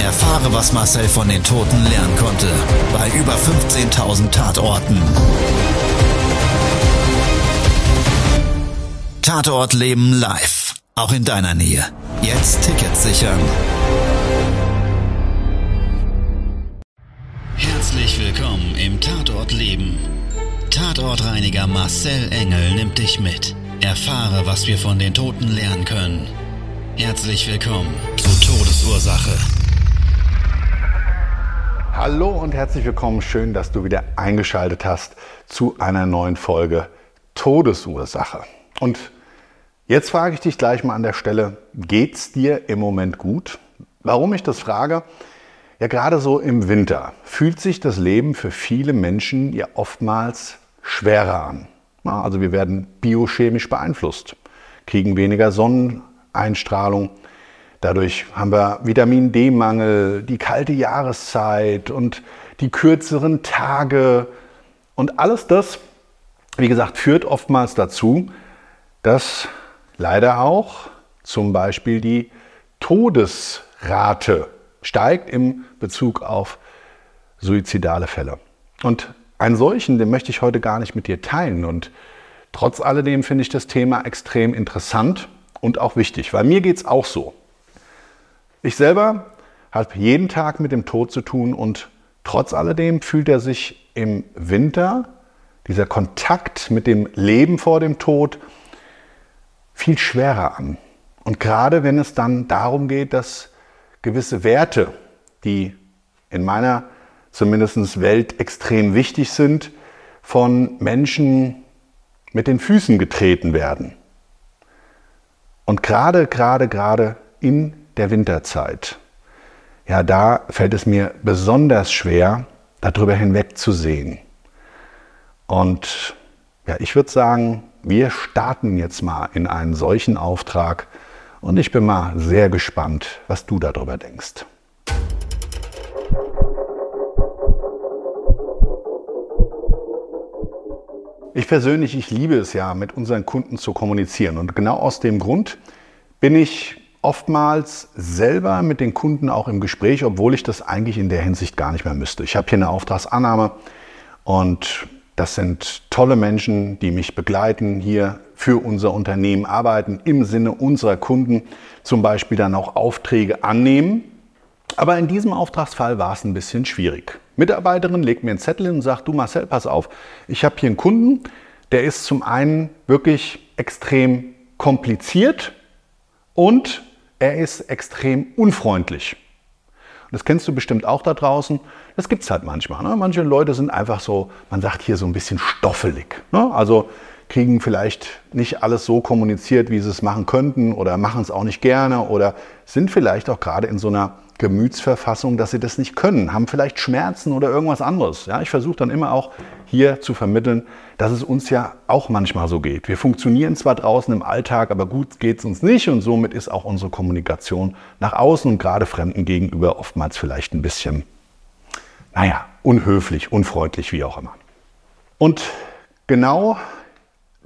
Erfahre, was Marcel von den Toten lernen konnte, bei über 15.000 Tatorten. Tatort Leben live, auch in deiner Nähe. Jetzt Tickets sichern. Herzlich willkommen im Tatort Leben. Tatortreiniger Marcel Engel nimmt dich mit. Erfahre, was wir von den Toten lernen können. Herzlich willkommen zu Todesursache. Hallo und herzlich willkommen. Schön, dass du wieder eingeschaltet hast zu einer neuen Folge Todesursache. Und jetzt frage ich dich gleich mal an der Stelle, geht's dir im Moment gut? Warum ich das frage? Ja, gerade so im Winter fühlt sich das Leben für viele Menschen ja oftmals schwerer an. Also wir werden biochemisch beeinflusst, kriegen weniger Sonneneinstrahlung. Dadurch haben wir Vitamin D-Mangel, die kalte Jahreszeit und die kürzeren Tage. Und alles das, wie gesagt, führt oftmals dazu, dass leider auch zum Beispiel die Todesrate steigt im Bezug auf suizidale Fälle. Und einen solchen, den möchte ich heute gar nicht mit dir teilen. Und trotz alledem finde ich das Thema extrem interessant und auch wichtig, weil mir geht es auch so. Ich selber habe jeden Tag mit dem Tod zu tun und trotz alledem fühlt er sich im Winter, dieser Kontakt mit dem Leben vor dem Tod, viel schwerer an. Und gerade wenn es dann darum geht, dass gewisse Werte, die in meiner zumindest Welt extrem wichtig sind, von Menschen mit den Füßen getreten werden. Und gerade, gerade, gerade in der Winterzeit, ja, da fällt es mir besonders schwer, darüber hinwegzusehen. Und ja, ich würde sagen, wir starten jetzt mal in einen solchen Auftrag und ich bin mal sehr gespannt, was du darüber denkst. Ich persönlich, ich liebe es ja, mit unseren Kunden zu kommunizieren. Und genau aus dem Grund bin ich oftmals selber mit den Kunden auch im Gespräch, obwohl ich das eigentlich in der Hinsicht gar nicht mehr müsste. Ich habe hier eine Auftragsannahme und das sind tolle Menschen, die mich begleiten, hier für unser Unternehmen arbeiten, im Sinne unserer Kunden zum Beispiel dann auch Aufträge annehmen. Aber in diesem Auftragsfall war es ein bisschen schwierig. Mitarbeiterin legt mir einen Zettel hin und sagt, du Marcel, pass auf, ich habe hier einen Kunden, der ist zum einen wirklich extrem kompliziert und er ist extrem unfreundlich. Und das kennst du bestimmt auch da draußen. Das gibt es halt manchmal. Ne? Manche Leute sind einfach so, man sagt hier so ein bisschen stoffelig. Ne? Also kriegen vielleicht nicht alles so kommuniziert, wie sie es machen könnten oder machen es auch nicht gerne oder sind vielleicht auch gerade in so einer Gemütsverfassung, dass sie das nicht können, haben vielleicht Schmerzen oder irgendwas anderes. Ja, ich versuche dann immer auch hier zu vermitteln, dass es uns ja auch manchmal so geht. Wir funktionieren zwar draußen im Alltag, aber gut geht es uns nicht und somit ist auch unsere Kommunikation nach außen und gerade Fremden gegenüber oftmals vielleicht ein bisschen, naja, unhöflich, unfreundlich, wie auch immer. Und genau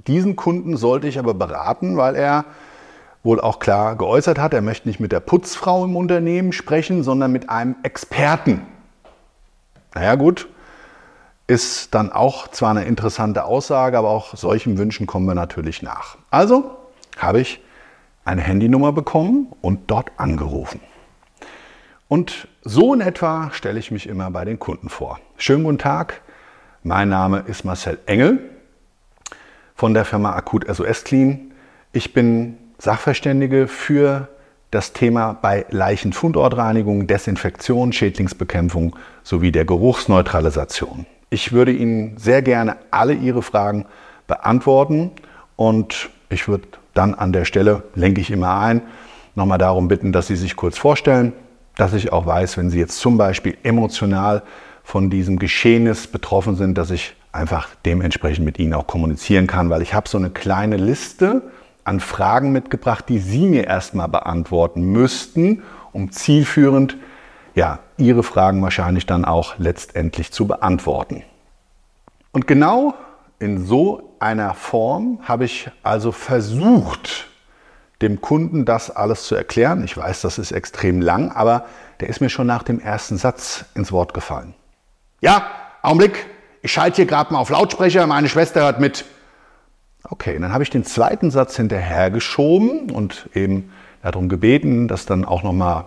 diesen Kunden sollte ich aber beraten, weil er wohl auch klar geäußert hat, er möchte nicht mit der Putzfrau im Unternehmen sprechen, sondern mit einem Experten. Naja gut, ist dann auch zwar eine interessante Aussage, aber auch solchen Wünschen kommen wir natürlich nach. Also habe ich eine Handynummer bekommen und dort angerufen. Und so in etwa stelle ich mich immer bei den Kunden vor. Schönen guten Tag, mein Name ist Marcel Engel von der Firma Akut SOS Clean. Ich bin Sachverständige für das Thema bei Leichenfundortreinigung, Desinfektion, Schädlingsbekämpfung sowie der Geruchsneutralisation. Ich würde Ihnen sehr gerne alle Ihre Fragen beantworten und ich würde dann an der Stelle, lenke ich immer ein, nochmal darum bitten, dass Sie sich kurz vorstellen, dass ich auch weiß, wenn Sie jetzt zum Beispiel emotional von diesem Geschehnis betroffen sind, dass ich einfach dementsprechend mit ihnen auch kommunizieren kann, weil ich habe so eine kleine Liste an Fragen mitgebracht, die Sie mir erstmal beantworten müssten, um zielführend ja, Ihre Fragen wahrscheinlich dann auch letztendlich zu beantworten. Und genau in so einer Form habe ich also versucht, dem Kunden das alles zu erklären. Ich weiß, das ist extrem lang, aber der ist mir schon nach dem ersten Satz ins Wort gefallen. Ja, Augenblick, ich schalte hier gerade mal auf Lautsprecher, meine Schwester hört mit. Okay, dann habe ich den zweiten Satz hinterhergeschoben und eben darum gebeten, dass dann auch nochmal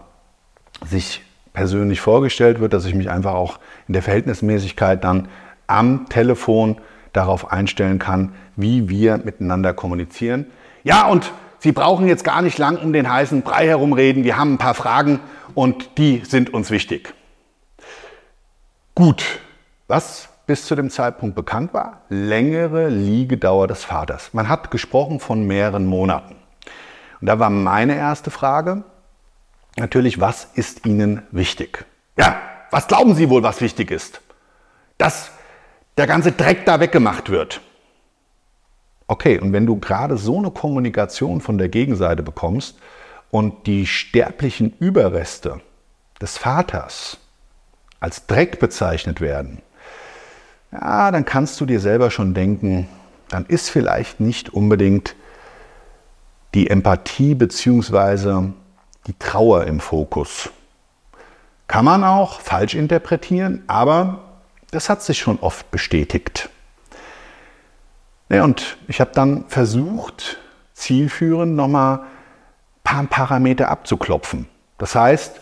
sich persönlich vorgestellt wird, dass ich mich einfach auch in der Verhältnismäßigkeit dann am Telefon darauf einstellen kann, wie wir miteinander kommunizieren. Ja, und Sie brauchen jetzt gar nicht lang um den heißen Brei herumreden. Wir haben ein paar Fragen und die sind uns wichtig. Gut, was bis zu dem Zeitpunkt bekannt war? Längere Liegedauer des Vaters. Man hat gesprochen von mehreren Monaten. Und da war meine erste Frage natürlich, was ist Ihnen wichtig? Ja, was glauben Sie wohl, was wichtig ist? Dass der ganze Dreck da weggemacht wird. Okay, und wenn du gerade so eine Kommunikation von der Gegenseite bekommst und die sterblichen Überreste des Vaters als Dreck bezeichnet werden, ja, dann kannst du dir selber schon denken, dann ist vielleicht nicht unbedingt die Empathie bzw. die Trauer im Fokus. Kann man auch falsch interpretieren, aber das hat sich schon oft bestätigt. Ja, und ich habe dann versucht, zielführend nochmal ein paar Parameter abzuklopfen. Das heißt,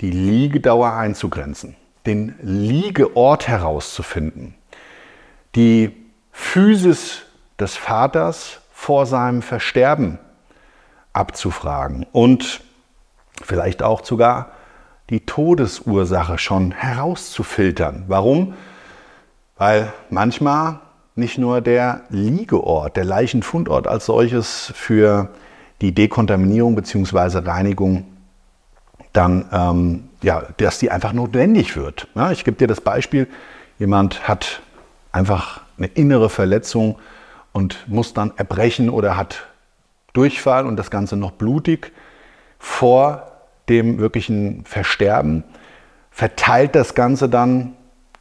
die Liegedauer einzugrenzen, den Liegeort herauszufinden, die Physis des Vaters vor seinem Versterben abzufragen und vielleicht auch sogar die Todesursache schon herauszufiltern. Warum? Weil manchmal nicht nur der Liegeort, der Leichenfundort als solches für die Dekontaminierung bzw. Reinigung dann, ähm, ja, dass die einfach notwendig wird. Ja, ich gebe dir das Beispiel, jemand hat einfach eine innere Verletzung und muss dann erbrechen oder hat Durchfall und das Ganze noch blutig vor dem wirklichen Versterben, verteilt das Ganze dann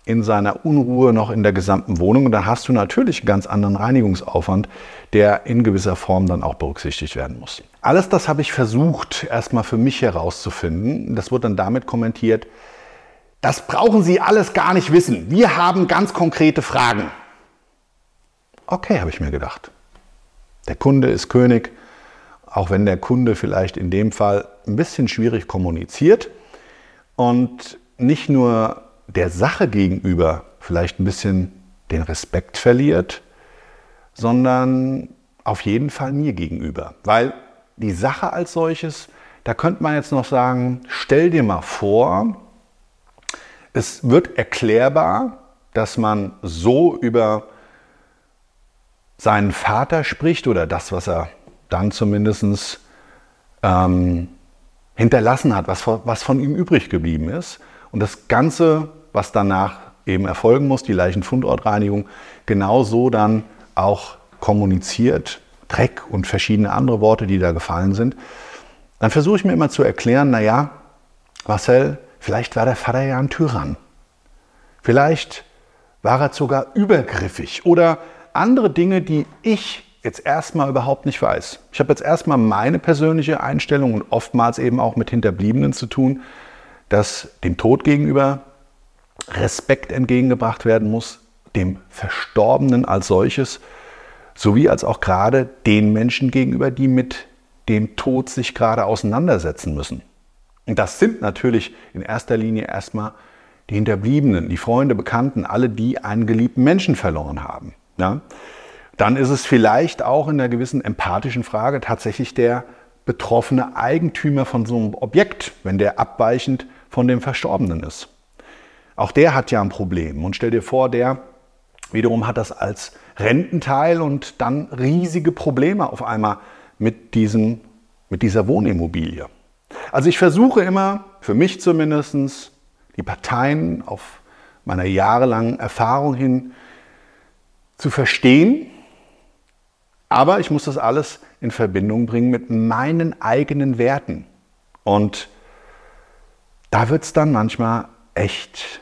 in seiner Unruhe noch in der gesamten Wohnung. Und dann hast du natürlich einen ganz anderen Reinigungsaufwand, der in gewisser Form dann auch berücksichtigt werden muss. Alles das habe ich versucht, erstmal für mich herauszufinden. Das wird dann damit kommentiert, das brauchen Sie alles gar nicht wissen. Wir haben ganz konkrete Fragen. Okay, habe ich mir gedacht. Der Kunde ist König, auch wenn der Kunde vielleicht in dem Fall ein bisschen schwierig kommuniziert und nicht nur der Sache gegenüber vielleicht ein bisschen den Respekt verliert, sondern auf jeden Fall mir gegenüber. Weil die Sache als solches, da könnte man jetzt noch sagen, stell dir mal vor, es wird erklärbar, dass man so über seinen Vater spricht oder das, was er dann zumindest ähm, hinterlassen hat, was, was von ihm übrig geblieben ist. Und das Ganze was danach eben erfolgen muss, die Leichenfundortreinigung, genauso dann auch kommuniziert, Dreck und verschiedene andere Worte, die da gefallen sind, dann versuche ich mir immer zu erklären, naja, Marcel, vielleicht war der Vater ja ein Tyrann. Vielleicht war er sogar übergriffig oder andere Dinge, die ich jetzt erstmal überhaupt nicht weiß. Ich habe jetzt erstmal meine persönliche Einstellung und oftmals eben auch mit Hinterbliebenen zu tun, dass dem Tod gegenüber Respekt entgegengebracht werden muss, dem Verstorbenen als solches, sowie als auch gerade den Menschen gegenüber, die mit dem Tod sich gerade auseinandersetzen müssen. Und das sind natürlich in erster Linie erstmal die Hinterbliebenen, die Freunde, Bekannten, alle, die einen geliebten Menschen verloren haben. Ja? Dann ist es vielleicht auch in einer gewissen empathischen Frage tatsächlich der betroffene Eigentümer von so einem Objekt, wenn der abweichend von dem Verstorbenen ist. Auch der hat ja ein Problem. Und stell dir vor, der wiederum hat das als Rententeil und dann riesige Probleme auf einmal mit, diesem, mit dieser Wohnimmobilie. Also ich versuche immer, für mich zumindest, die Parteien auf meiner jahrelangen Erfahrung hin zu verstehen. Aber ich muss das alles in Verbindung bringen mit meinen eigenen Werten. Und da wird es dann manchmal echt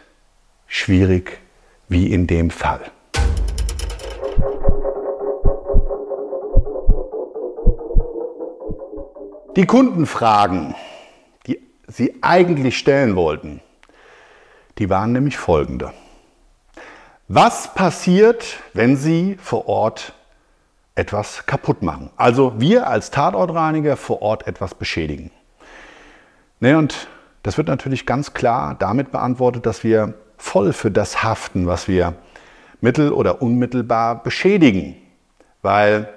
schwierig, wie in dem Fall. Die Kundenfragen, die Sie eigentlich stellen wollten, die waren nämlich folgende. Was passiert, wenn Sie vor Ort etwas kaputt machen? Also wir als Tatortreiniger vor Ort etwas beschädigen. Ne, und das wird natürlich ganz klar damit beantwortet, dass wir voll für das haften, was wir mittel- oder unmittelbar beschädigen. Weil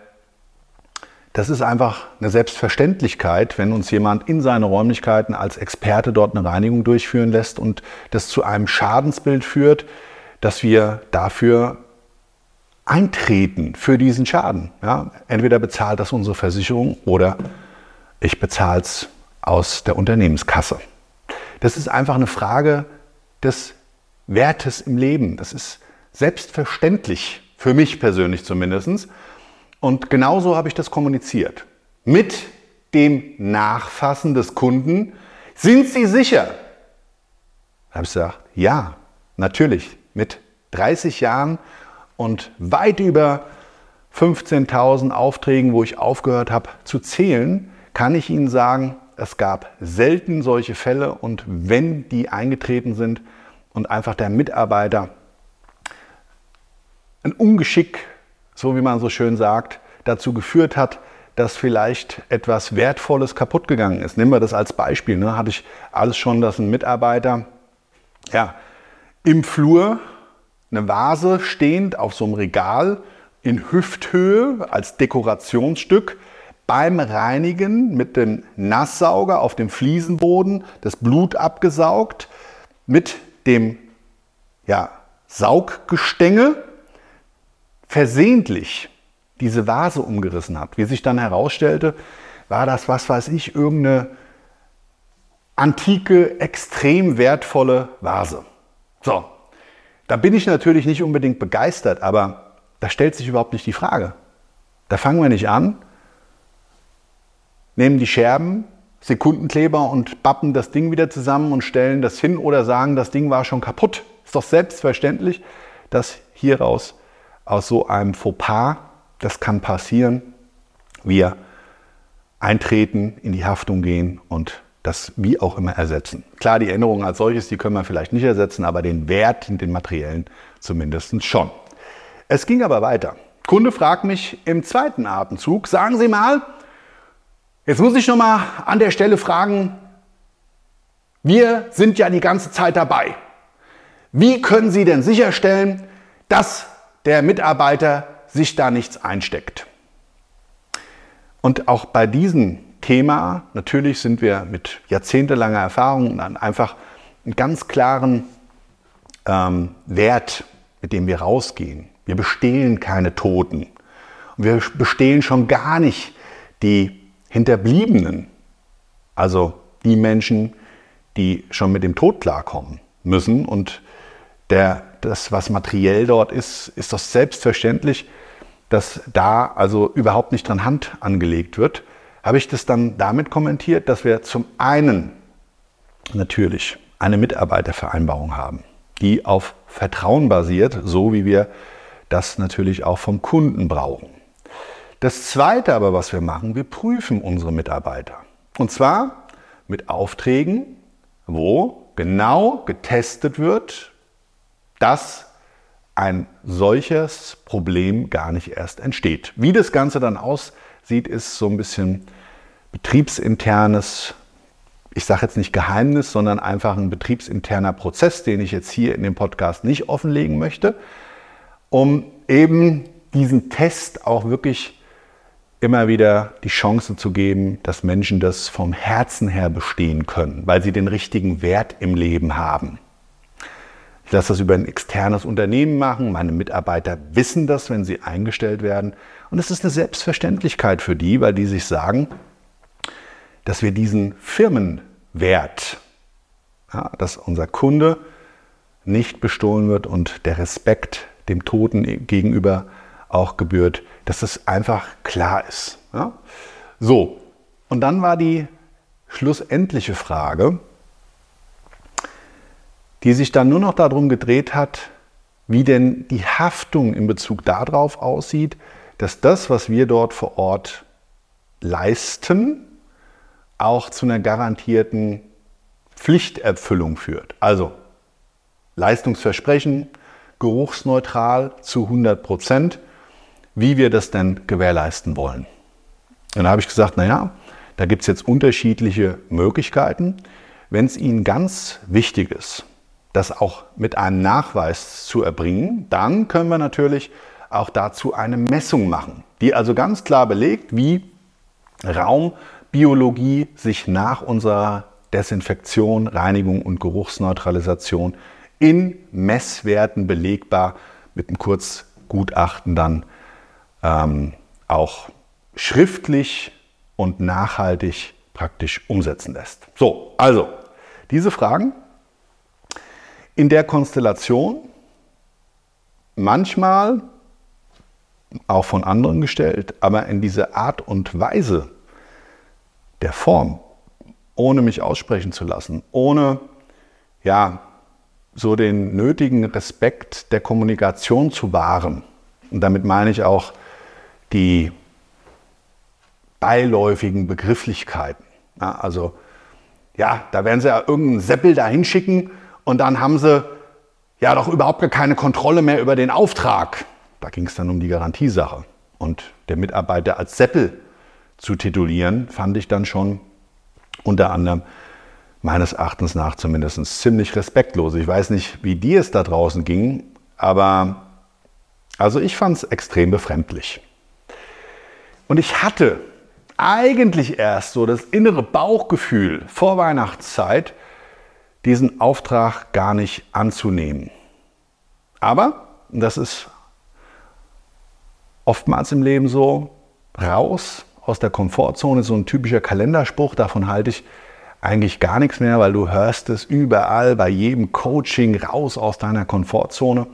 das ist einfach eine Selbstverständlichkeit, wenn uns jemand in seine Räumlichkeiten als Experte dort eine Reinigung durchführen lässt und das zu einem Schadensbild führt, dass wir dafür eintreten für diesen Schaden. Ja, entweder bezahlt das unsere Versicherung oder ich bezahle es aus der Unternehmenskasse. Das ist einfach eine Frage des Wertes im Leben. Das ist selbstverständlich, für mich persönlich zumindest. Und genauso habe ich das kommuniziert. Mit dem Nachfassen des Kunden, sind Sie sicher? Da habe ich gesagt, ja, natürlich. Mit 30 Jahren und weit über 15.000 Aufträgen, wo ich aufgehört habe zu zählen, kann ich Ihnen sagen, es gab selten solche Fälle und wenn die eingetreten sind und einfach der Mitarbeiter ein Ungeschick, so wie man so schön sagt, dazu geführt hat, dass vielleicht etwas Wertvolles kaputt gegangen ist. Nehmen wir das als Beispiel. Ne? Hatte ich alles schon, dass ein Mitarbeiter ja, im Flur eine Vase stehend auf so einem Regal in Hüfthöhe als Dekorationsstück beim Reinigen mit dem Nasssauger auf dem Fliesenboden das Blut abgesaugt, mit dem ja, Sauggestänge versehentlich diese Vase umgerissen hat. Wie sich dann herausstellte, war das, was weiß ich, irgendeine antike, extrem wertvolle Vase. So, da bin ich natürlich nicht unbedingt begeistert, aber da stellt sich überhaupt nicht die Frage. Da fangen wir nicht an, nehmen die Scherben, Sekundenkleber und bappen das Ding wieder zusammen und stellen das hin oder sagen, das Ding war schon kaputt. Ist doch selbstverständlich, dass hieraus aus so einem Fauxpas, das kann passieren, wir eintreten, in die Haftung gehen und das wie auch immer ersetzen. Klar, die Änderungen als solches, die können wir vielleicht nicht ersetzen, aber den Wert, den materiellen zumindest schon. Es ging aber weiter. Kunde fragt mich im zweiten Atemzug, sagen Sie mal, Jetzt muss ich noch mal an der Stelle fragen, wir sind ja die ganze Zeit dabei. Wie können Sie denn sicherstellen, dass der Mitarbeiter sich da nichts einsteckt? Und auch bei diesem Thema, natürlich sind wir mit jahrzehntelanger Erfahrung und einfach einen ganz klaren ähm, Wert, mit dem wir rausgehen. Wir bestehlen keine Toten. Und wir bestehlen schon gar nicht die Hinterbliebenen, also die Menschen, die schon mit dem Tod klarkommen müssen und der, das, was materiell dort ist, ist doch selbstverständlich, dass da also überhaupt nicht dran Hand angelegt wird, habe ich das dann damit kommentiert, dass wir zum einen natürlich eine Mitarbeitervereinbarung haben, die auf Vertrauen basiert, so wie wir das natürlich auch vom Kunden brauchen. Das Zweite aber, was wir machen, wir prüfen unsere Mitarbeiter. Und zwar mit Aufträgen, wo genau getestet wird, dass ein solches Problem gar nicht erst entsteht. Wie das Ganze dann aussieht, ist so ein bisschen betriebsinternes, ich sage jetzt nicht Geheimnis, sondern einfach ein betriebsinterner Prozess, den ich jetzt hier in dem Podcast nicht offenlegen möchte, um eben diesen Test auch wirklich immer wieder die Chance zu geben, dass Menschen das vom Herzen her bestehen können, weil sie den richtigen Wert im Leben haben. Ich lasse das über ein externes Unternehmen machen. Meine Mitarbeiter wissen das, wenn sie eingestellt werden. Und es ist eine Selbstverständlichkeit für die, weil die sich sagen, dass wir diesen Firmenwert, ja, dass unser Kunde nicht bestohlen wird und der Respekt dem Toten gegenüber auch gebührt, dass das einfach klar ist. Ja? So, und dann war die schlussendliche Frage, die sich dann nur noch darum gedreht hat, wie denn die Haftung in Bezug darauf aussieht, dass das, was wir dort vor Ort leisten, auch zu einer garantierten Pflichterfüllung führt. Also Leistungsversprechen, geruchsneutral zu 100 Prozent, wie wir das denn gewährleisten wollen. Und da habe ich gesagt, naja, da gibt es jetzt unterschiedliche Möglichkeiten. Wenn es Ihnen ganz wichtig ist, das auch mit einem Nachweis zu erbringen, dann können wir natürlich auch dazu eine Messung machen, die also ganz klar belegt, wie Raumbiologie sich nach unserer Desinfektion, Reinigung und Geruchsneutralisation in Messwerten belegbar mit einem Kurzgutachten dann ähm, auch schriftlich und nachhaltig praktisch umsetzen lässt. So, also diese Fragen in der Konstellation, manchmal auch von anderen gestellt, aber in diese Art und Weise der Form, ohne mich aussprechen zu lassen, ohne ja so den nötigen Respekt der Kommunikation zu wahren. Und damit meine ich auch die beiläufigen Begrifflichkeiten. Ja, also, ja, da werden sie ja irgendeinen Seppel da hinschicken und dann haben sie ja doch überhaupt gar keine Kontrolle mehr über den Auftrag. Da ging es dann um die Garantiesache. Und der Mitarbeiter als Seppel zu titulieren, fand ich dann schon unter anderem meines Erachtens nach zumindest ziemlich respektlos. Ich weiß nicht, wie dir es da draußen ging, aber also ich fand es extrem befremdlich. Und ich hatte eigentlich erst so das innere Bauchgefühl vor Weihnachtszeit, diesen Auftrag gar nicht anzunehmen. Aber, das ist oftmals im Leben so, raus aus der Komfortzone, so ein typischer Kalenderspruch, davon halte ich eigentlich gar nichts mehr, weil du hörst es überall bei jedem Coaching raus aus deiner Komfortzone.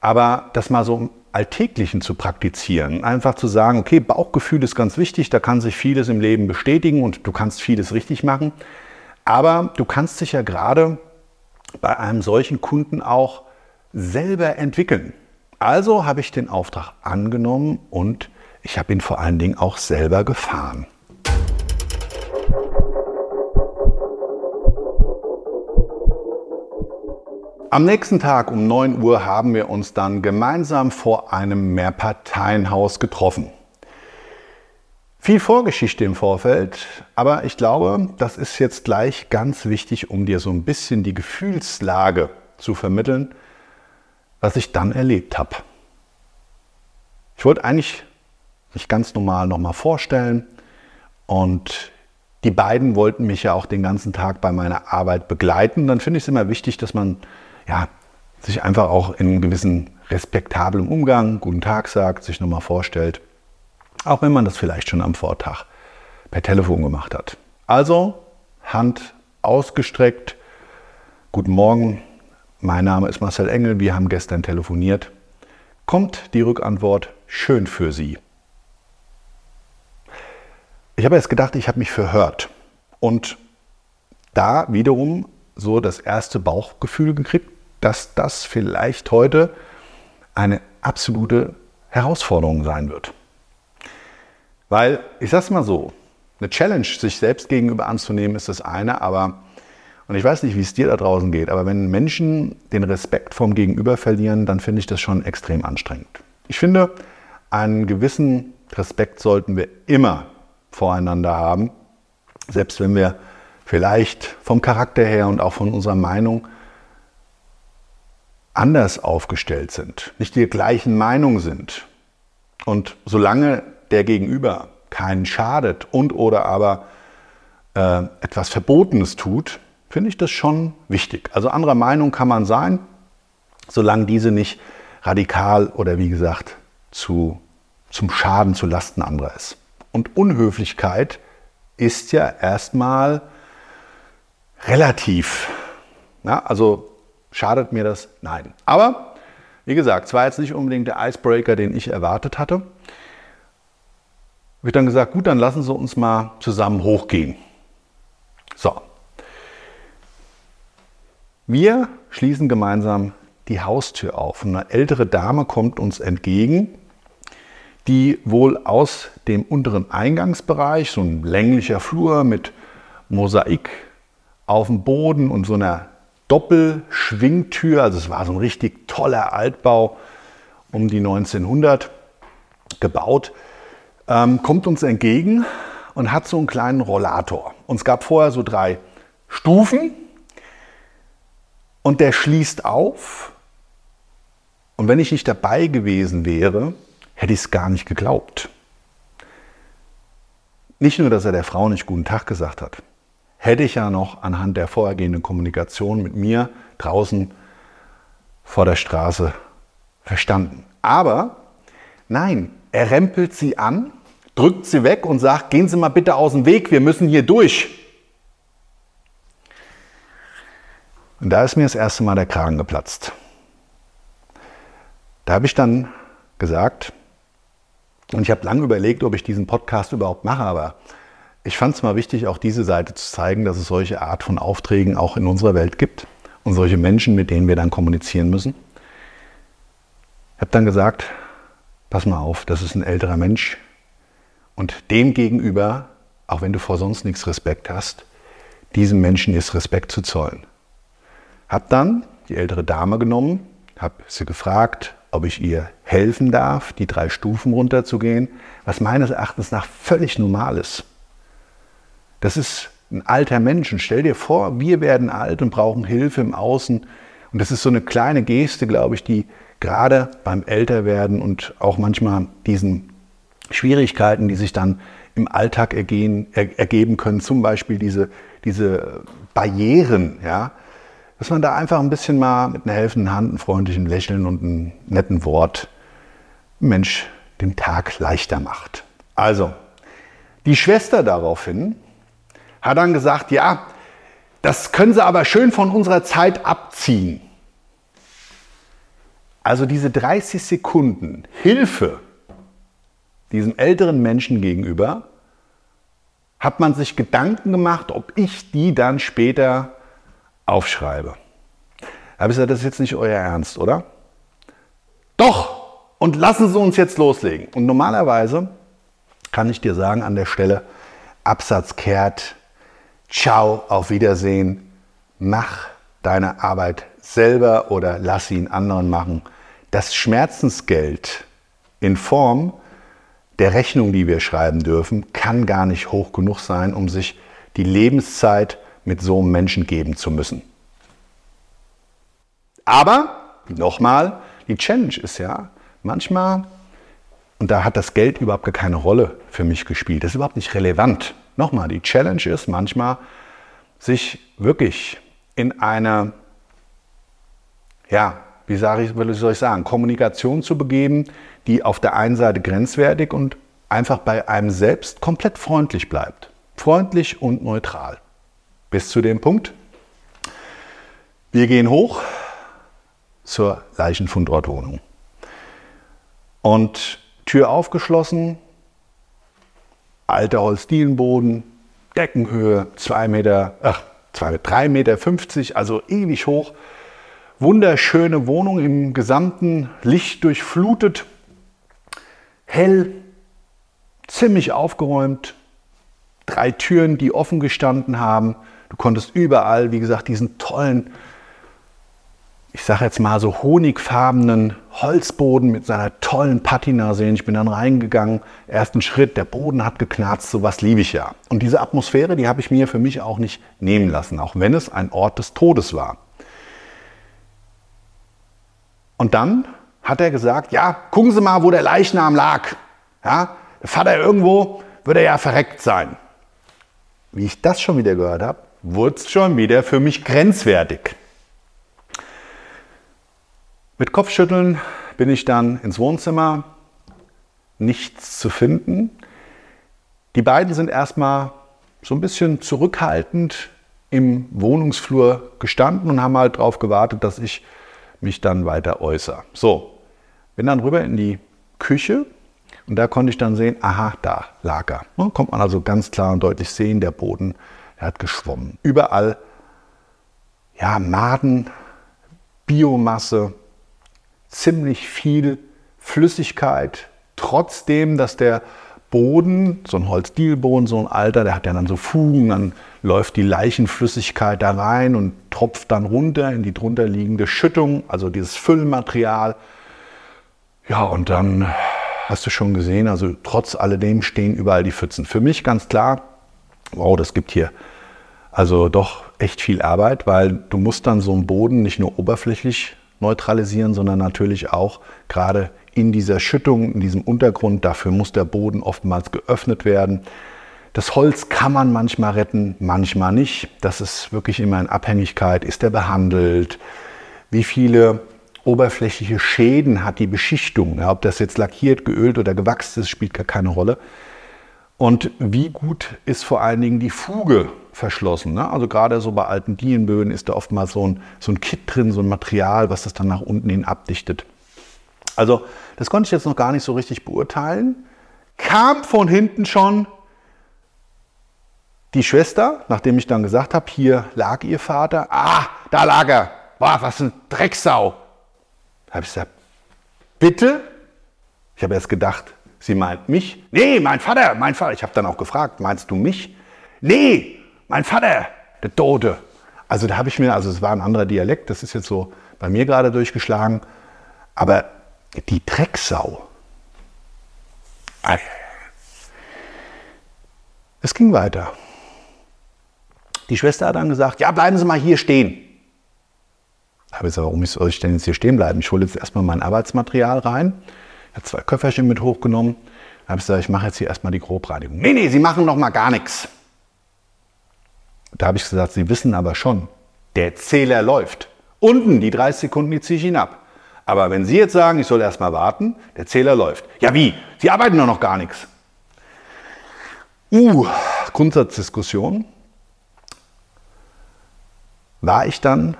Aber das mal so Alltäglichen zu praktizieren. Einfach zu sagen, okay, Bauchgefühl ist ganz wichtig, da kann sich vieles im Leben bestätigen und du kannst vieles richtig machen. Aber du kannst dich ja gerade bei einem solchen Kunden auch selber entwickeln. Also habe ich den Auftrag angenommen und ich habe ihn vor allen Dingen auch selber gefahren. Am nächsten Tag um 9 Uhr haben wir uns dann gemeinsam vor einem Mehrparteienhaus getroffen. Viel Vorgeschichte im Vorfeld, aber ich glaube, das ist jetzt gleich ganz wichtig, um dir so ein bisschen die Gefühlslage zu vermitteln, was ich dann erlebt habe. Ich wollte eigentlich mich ganz normal nochmal vorstellen und die beiden wollten mich ja auch den ganzen Tag bei meiner Arbeit begleiten. Dann finde ich es immer wichtig, dass man ja, sich einfach auch in einem gewissen respektablen Umgang Guten Tag sagt, sich nochmal vorstellt, auch wenn man das vielleicht schon am Vortag per Telefon gemacht hat. Also Hand ausgestreckt. Guten Morgen, mein Name ist Marcel Engel, wir haben gestern telefoniert. Kommt die Rückantwort schön für Sie. Ich habe jetzt gedacht, ich habe mich verhört und da wiederum so das erste Bauchgefühl gekriegt, dass das vielleicht heute eine absolute Herausforderung sein wird. Weil, ich sage es mal so, eine Challenge sich selbst gegenüber anzunehmen, ist das eine, aber, und ich weiß nicht, wie es dir da draußen geht, aber wenn Menschen den Respekt vom Gegenüber verlieren, dann finde ich das schon extrem anstrengend. Ich finde, einen gewissen Respekt sollten wir immer voreinander haben, selbst wenn wir vielleicht vom Charakter her und auch von unserer Meinung anders aufgestellt sind, nicht die gleichen Meinung sind. Und solange der Gegenüber keinen schadet und oder aber äh, etwas Verbotenes tut, finde ich das schon wichtig. Also anderer Meinung kann man sein, solange diese nicht radikal oder wie gesagt zu, zum Schaden, zu Lasten anderer ist. Und Unhöflichkeit ist ja erstmal relativ. Ja, also Schadet mir das? Nein. Aber, wie gesagt, es war jetzt nicht unbedingt der Icebreaker, den ich erwartet hatte. Wird dann gesagt, gut, dann lassen Sie uns mal zusammen hochgehen. So. Wir schließen gemeinsam die Haustür auf. Eine ältere Dame kommt uns entgegen, die wohl aus dem unteren Eingangsbereich, so ein länglicher Flur mit Mosaik auf dem Boden und so einer Doppelschwingtür, also es war so ein richtig toller Altbau um die 1900 gebaut, ähm, kommt uns entgegen und hat so einen kleinen Rollator. Und es gab vorher so drei Stufen und der schließt auf. Und wenn ich nicht dabei gewesen wäre, hätte ich es gar nicht geglaubt. Nicht nur, dass er der Frau nicht guten Tag gesagt hat, hätte ich ja noch anhand der vorhergehenden Kommunikation mit mir draußen vor der Straße verstanden. Aber nein, er rempelt sie an, drückt sie weg und sagt, gehen Sie mal bitte aus dem Weg, wir müssen hier durch. Und da ist mir das erste Mal der Kragen geplatzt. Da habe ich dann gesagt, und ich habe lange überlegt, ob ich diesen Podcast überhaupt mache, aber ich fand es mal wichtig, auch diese Seite zu zeigen, dass es solche Art von Aufträgen auch in unserer Welt gibt und solche Menschen, mit denen wir dann kommunizieren müssen. Ich habe dann gesagt, pass mal auf, das ist ein älterer Mensch und dem gegenüber, auch wenn du vor sonst nichts Respekt hast, diesem Menschen ist Respekt zu zollen. Hab dann die ältere Dame genommen, habe sie gefragt, ob ich ihr helfen darf, die drei Stufen runterzugehen, was meines Erachtens nach völlig normal ist. Das ist ein alter Mensch. Und stell dir vor, wir werden alt und brauchen Hilfe im Außen. Und das ist so eine kleine Geste, glaube ich, die gerade beim Älterwerden und auch manchmal diesen Schwierigkeiten, die sich dann im Alltag ergehen, er, ergeben können, zum Beispiel diese, diese Barrieren, ja, dass man da einfach ein bisschen mal mit einer helfenden Hand, einem freundlichen Lächeln und einem netten Wort Mensch den Tag leichter macht. Also, die Schwester daraufhin hat dann gesagt, ja, das können Sie aber schön von unserer Zeit abziehen. Also diese 30 Sekunden Hilfe diesem älteren Menschen gegenüber, hat man sich Gedanken gemacht, ob ich die dann später aufschreibe. Da habe das ist jetzt nicht euer Ernst, oder? Doch! Und lassen Sie uns jetzt loslegen. Und normalerweise kann ich dir sagen an der Stelle, Absatz kehrt, ciao, auf Wiedersehen, mach deine Arbeit selber oder lass ihn anderen machen. Das Schmerzensgeld in Form der Rechnung, die wir schreiben dürfen, kann gar nicht hoch genug sein, um sich die Lebenszeit mit so einem Menschen geben zu müssen. Aber, nochmal, die Challenge ist ja, manchmal, und da hat das Geld überhaupt gar keine Rolle für mich gespielt, das ist überhaupt nicht relevant. Nochmal, die Challenge ist manchmal, sich wirklich in eine, ja, wie, sage ich, soll ich sagen, Kommunikation zu begeben, die auf der einen Seite grenzwertig und einfach bei einem selbst komplett freundlich bleibt. Freundlich und neutral. Bis zu dem Punkt. Wir gehen hoch zur Leichenfundortwohnung. Und Tür aufgeschlossen, alter Holzdielenboden, Deckenhöhe 2 Meter, ach, 3,50 Meter, also ewig hoch. Wunderschöne Wohnung im gesamten Licht durchflutet, hell, ziemlich aufgeräumt, drei Türen, die offen gestanden haben. Du konntest überall, wie gesagt, diesen tollen, ich sage jetzt mal so honigfarbenen Holzboden mit seiner tollen Patina sehen. Ich bin dann reingegangen, ersten Schritt, der Boden hat geknarzt, sowas liebe ich ja. Und diese Atmosphäre, die habe ich mir für mich auch nicht nehmen lassen, auch wenn es ein Ort des Todes war. Und dann hat er gesagt, ja, gucken Sie mal, wo der Leichnam lag. Ja, der Vater irgendwo würde ja verreckt sein. Wie ich das schon wieder gehört habe, wurde es schon wieder für mich grenzwertig. Mit Kopfschütteln bin ich dann ins Wohnzimmer, nichts zu finden. Die beiden sind erstmal so ein bisschen zurückhaltend im Wohnungsflur gestanden und haben halt darauf gewartet, dass ich mich dann weiter äußere. So, bin dann rüber in die Küche und da konnte ich dann sehen, aha, da lag er. Ne, kommt man also ganz klar und deutlich sehen, der Boden, er hat geschwommen. Überall, ja, Maden, Biomasse, ziemlich viel Flüssigkeit, trotzdem, dass der Boden, so ein Holzdielboden, so ein alter, der hat ja dann so Fugen, dann läuft die Leichenflüssigkeit da rein und tropft dann runter in die drunterliegende Schüttung, also dieses Füllmaterial. Ja, und dann hast du schon gesehen, also trotz alledem stehen überall die Pfützen. Für mich ganz klar, wow, das gibt hier also doch echt viel Arbeit, weil du musst dann so einen Boden nicht nur oberflächlich neutralisieren, sondern natürlich auch gerade in dieser Schüttung, in diesem Untergrund. Dafür muss der Boden oftmals geöffnet werden. Das Holz kann man manchmal retten, manchmal nicht. Das ist wirklich immer in Abhängigkeit. Ist er behandelt? Wie viele oberflächliche Schäden hat die Beschichtung? Ja, ob das jetzt lackiert, geölt oder gewachst ist, spielt gar keine Rolle. Und wie gut ist vor allen Dingen die Fuge verschlossen? Ne? Also gerade so bei alten Dielenböden ist da oftmals so ein, so ein Kit drin, so ein Material, was das dann nach unten hin abdichtet. Also das konnte ich jetzt noch gar nicht so richtig beurteilen. Kam von hinten schon die Schwester, nachdem ich dann gesagt habe, hier lag ihr Vater. Ah, da lag er. Boah, was ein Drecksau. Da habe ich gesagt, bitte? Ich habe erst gedacht, sie meint mich. Nee, mein Vater, mein Vater. Ich habe dann auch gefragt, meinst du mich? Nee, mein Vater, der Tote. Also da habe ich mir, also es war ein anderer Dialekt, das ist jetzt so bei mir gerade durchgeschlagen. Aber die Drecksau. Es ging weiter. Die Schwester hat dann gesagt, ja, bleiben Sie mal hier stehen. Ich habe gesagt, warum soll ich denn jetzt hier stehen bleiben? Ich hole jetzt erstmal mein Arbeitsmaterial rein. Ich habe zwei Köfferchen mit hochgenommen. Da habe ich gesagt, ich mache jetzt hier erstmal die Grobreinigung. Nee, nee, Sie machen noch mal gar nichts. Da habe ich gesagt, Sie wissen aber schon, der Zähler läuft. Unten die 30 Sekunden, die ziehe ich ihn ab. Aber wenn Sie jetzt sagen, ich soll erst mal warten, der Zähler läuft. Ja, wie? Sie arbeiten doch noch gar nichts. Uh, Grundsatzdiskussion. War ich dann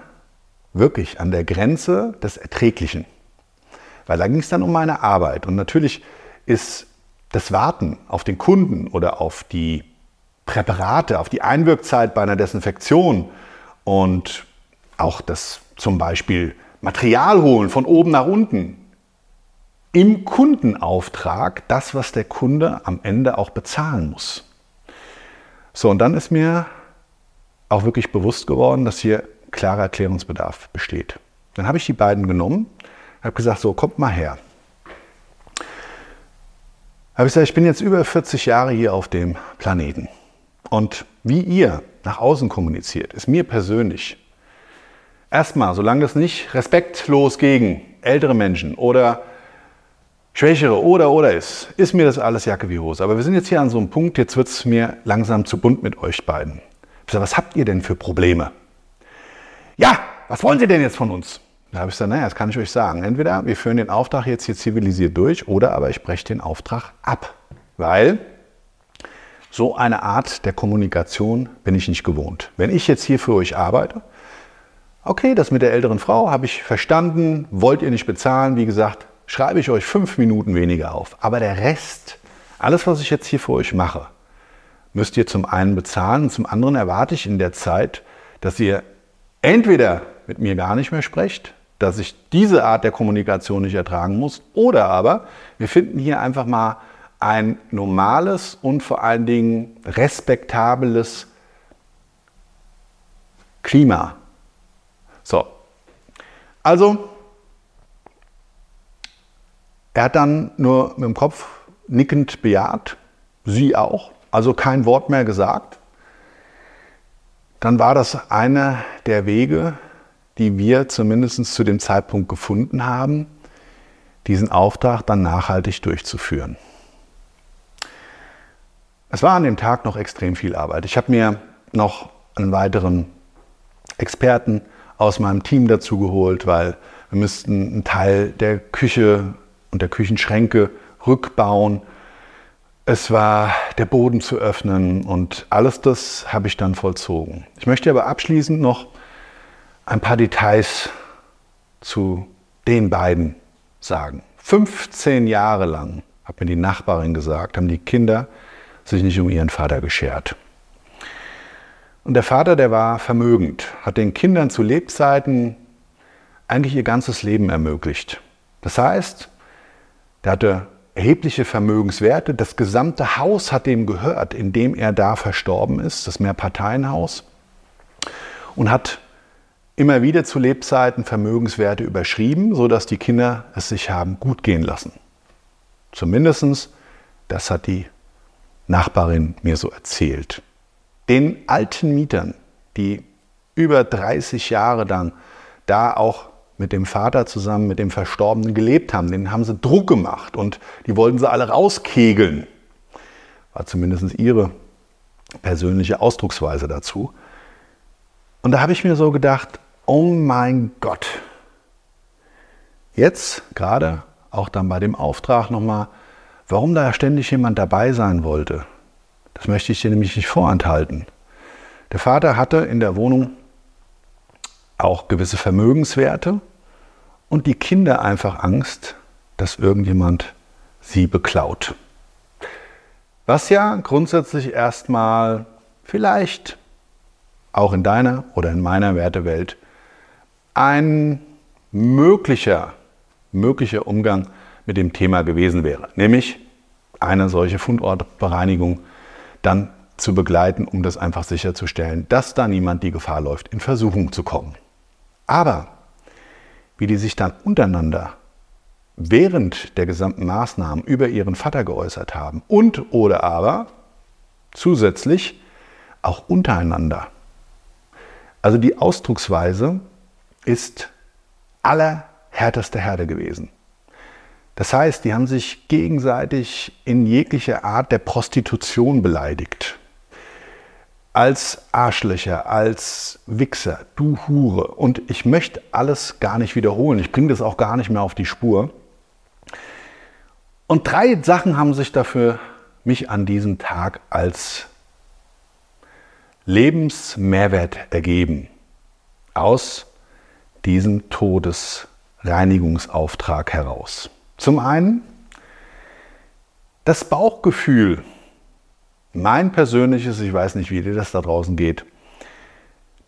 wirklich an der Grenze des Erträglichen? Weil da ging es dann um meine Arbeit. Und natürlich ist das Warten auf den Kunden oder auf die Präparate, auf die Einwirkzeit bei einer Desinfektion und auch das zum Beispiel Material holen von oben nach unten. Im Kundenauftrag das, was der Kunde am Ende auch bezahlen muss. So, und dann ist mir auch wirklich bewusst geworden, dass hier klarer Erklärungsbedarf besteht. Dann habe ich die beiden genommen, habe gesagt, so, kommt mal her. Habe ich gesagt, ich bin jetzt über 40 Jahre hier auf dem Planeten. Und wie ihr nach außen kommuniziert, ist mir persönlich Erstmal, solange das nicht respektlos gegen ältere Menschen oder Schwächere oder oder ist, ist mir das alles Jacke wie Hose. Aber wir sind jetzt hier an so einem Punkt, jetzt wird es mir langsam zu bunt mit euch beiden. Ich sage, was habt ihr denn für Probleme? Ja, was wollen Sie denn jetzt von uns? Da habe ich gesagt, naja, das kann ich euch sagen. Entweder wir führen den Auftrag jetzt hier zivilisiert durch oder aber ich breche den Auftrag ab. Weil so eine Art der Kommunikation bin ich nicht gewohnt. Wenn ich jetzt hier für euch arbeite, Okay, das mit der älteren Frau habe ich verstanden, wollt ihr nicht bezahlen, wie gesagt, schreibe ich euch fünf Minuten weniger auf. Aber der Rest, alles, was ich jetzt hier für euch mache, müsst ihr zum einen bezahlen und zum anderen erwarte ich in der Zeit, dass ihr entweder mit mir gar nicht mehr sprecht, dass ich diese Art der Kommunikation nicht ertragen muss, oder aber wir finden hier einfach mal ein normales und vor allen Dingen respektables Klima also, er hat dann nur mit dem Kopf nickend bejaht, sie auch, also kein Wort mehr gesagt. Dann war das einer der Wege, die wir zumindest zu dem Zeitpunkt gefunden haben, diesen Auftrag dann nachhaltig durchzuführen. Es war an dem Tag noch extrem viel Arbeit. Ich habe mir noch einen weiteren Experten aus meinem Team dazu geholt, weil wir müssten einen Teil der Küche und der Küchenschränke rückbauen. es war der Boden zu öffnen und alles das habe ich dann vollzogen. Ich möchte aber abschließend noch ein paar Details zu den beiden sagen. 15 Jahre lang, hat mir die Nachbarin gesagt, haben die Kinder sich nicht um ihren Vater geschert. Und der Vater, der war vermögend, hat den Kindern zu Lebzeiten eigentlich ihr ganzes Leben ermöglicht. Das heißt, der hatte erhebliche Vermögenswerte. Das gesamte Haus hat dem gehört, in dem er da verstorben ist, das Mehrparteienhaus, und hat immer wieder zu Lebzeiten Vermögenswerte überschrieben, sodass die Kinder es sich haben gut gehen lassen. Zumindest, das hat die Nachbarin mir so erzählt. Den alten Mietern, die über 30 Jahre dann da auch mit dem Vater zusammen, mit dem Verstorbenen gelebt haben. Den haben sie Druck gemacht und die wollten sie alle rauskegeln. War zumindest ihre persönliche Ausdrucksweise dazu. Und da habe ich mir so gedacht, oh mein Gott, jetzt gerade auch dann bei dem Auftrag nochmal, warum da ständig jemand dabei sein wollte. Das möchte ich dir nämlich nicht vorenthalten. Der Vater hatte in der Wohnung auch gewisse Vermögenswerte und die Kinder einfach Angst, dass irgendjemand sie beklaut. Was ja grundsätzlich erstmal vielleicht auch in deiner oder in meiner Wertewelt ein möglicher, möglicher Umgang mit dem Thema gewesen wäre, nämlich eine solche Fundortbereinigung dann zu begleiten, um das einfach sicherzustellen, dass da niemand die Gefahr läuft, in Versuchung zu kommen. Aber wie die sich dann untereinander während der gesamten Maßnahmen über ihren Vater geäußert haben und oder aber zusätzlich auch untereinander. Also die Ausdrucksweise ist allerhärteste Herde gewesen. Das heißt, die haben sich gegenseitig in jeglicher Art der Prostitution beleidigt als Arschlöcher, als Wichser, du Hure. Und ich möchte alles gar nicht wiederholen. Ich bringe das auch gar nicht mehr auf die Spur. Und drei Sachen haben sich dafür mich an diesem Tag als Lebensmehrwert ergeben. Aus diesem Todesreinigungsauftrag heraus. Zum einen das Bauchgefühl, mein persönliches, ich weiß nicht, wie dir das da draußen geht,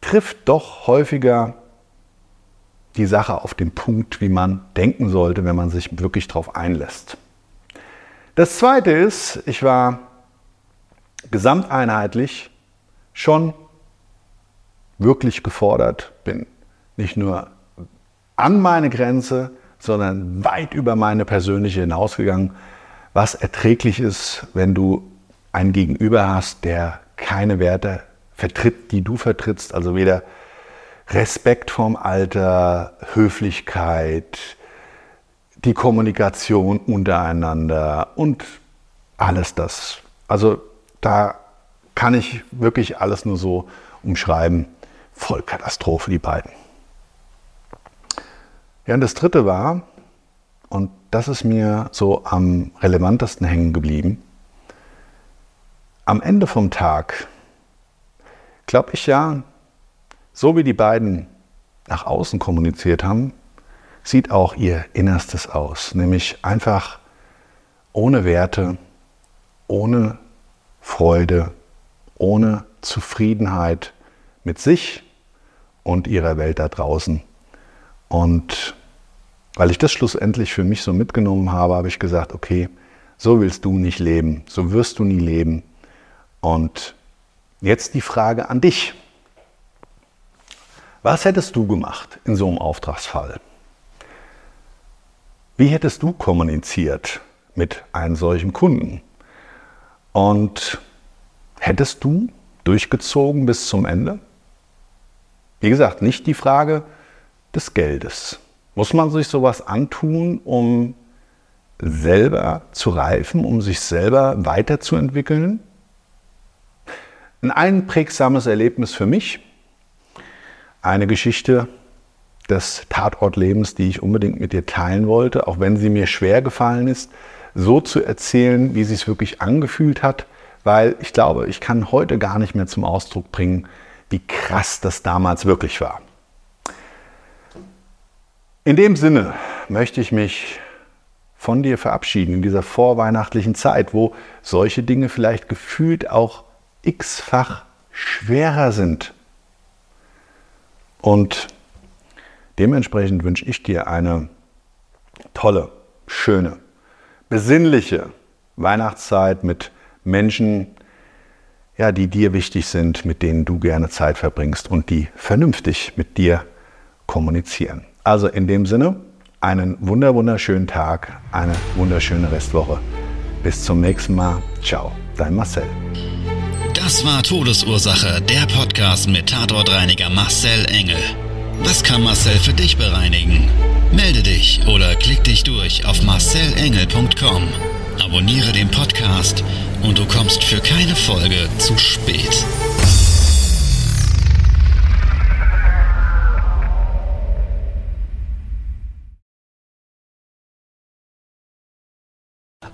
trifft doch häufiger die Sache auf den Punkt, wie man denken sollte, wenn man sich wirklich darauf einlässt. Das Zweite ist, ich war gesamteinheitlich schon wirklich gefordert, bin nicht nur an meine Grenze, sondern weit über meine persönliche hinausgegangen, was erträglich ist, wenn du einen Gegenüber hast, der keine Werte vertritt, die du vertrittst, also weder Respekt vorm Alter, Höflichkeit, die Kommunikation untereinander und alles das. Also da kann ich wirklich alles nur so umschreiben. Vollkatastrophe, die beiden. Ja, und das dritte war, und das ist mir so am relevantesten hängen geblieben, am Ende vom Tag glaube ich ja, so wie die beiden nach außen kommuniziert haben, sieht auch ihr Innerstes aus, nämlich einfach ohne Werte, ohne Freude, ohne Zufriedenheit mit sich und ihrer Welt da draußen. Und weil ich das schlussendlich für mich so mitgenommen habe, habe ich gesagt, okay, so willst du nicht leben, so wirst du nie leben. Und jetzt die Frage an dich. Was hättest du gemacht in so einem Auftragsfall? Wie hättest du kommuniziert mit einem solchen Kunden? Und hättest du durchgezogen bis zum Ende? Wie gesagt, nicht die Frage des Geldes. Muss man sich sowas antun, um selber zu reifen, um sich selber weiterzuentwickeln? Ein einprägsames Erlebnis für mich, eine Geschichte des Tatortlebens, die ich unbedingt mit dir teilen wollte, auch wenn sie mir schwer gefallen ist, so zu erzählen, wie es sich wirklich angefühlt hat, weil ich glaube, ich kann heute gar nicht mehr zum Ausdruck bringen, wie krass das damals wirklich war. In dem Sinne möchte ich mich von dir verabschieden in dieser vorweihnachtlichen Zeit, wo solche Dinge vielleicht gefühlt auch x-fach schwerer sind. Und dementsprechend wünsche ich dir eine tolle, schöne, besinnliche Weihnachtszeit mit Menschen, ja, die dir wichtig sind, mit denen du gerne Zeit verbringst und die vernünftig mit dir kommunizieren. Also in dem Sinne, einen wunder wunderschönen Tag, eine wunderschöne Restwoche. Bis zum nächsten Mal. Ciao, dein Marcel. Das war Todesursache, der Podcast mit Tatortreiniger Marcel Engel. Was kann Marcel für dich bereinigen? Melde dich oder klick dich durch auf marcelengel.com. Abonniere den Podcast und du kommst für keine Folge zu spät.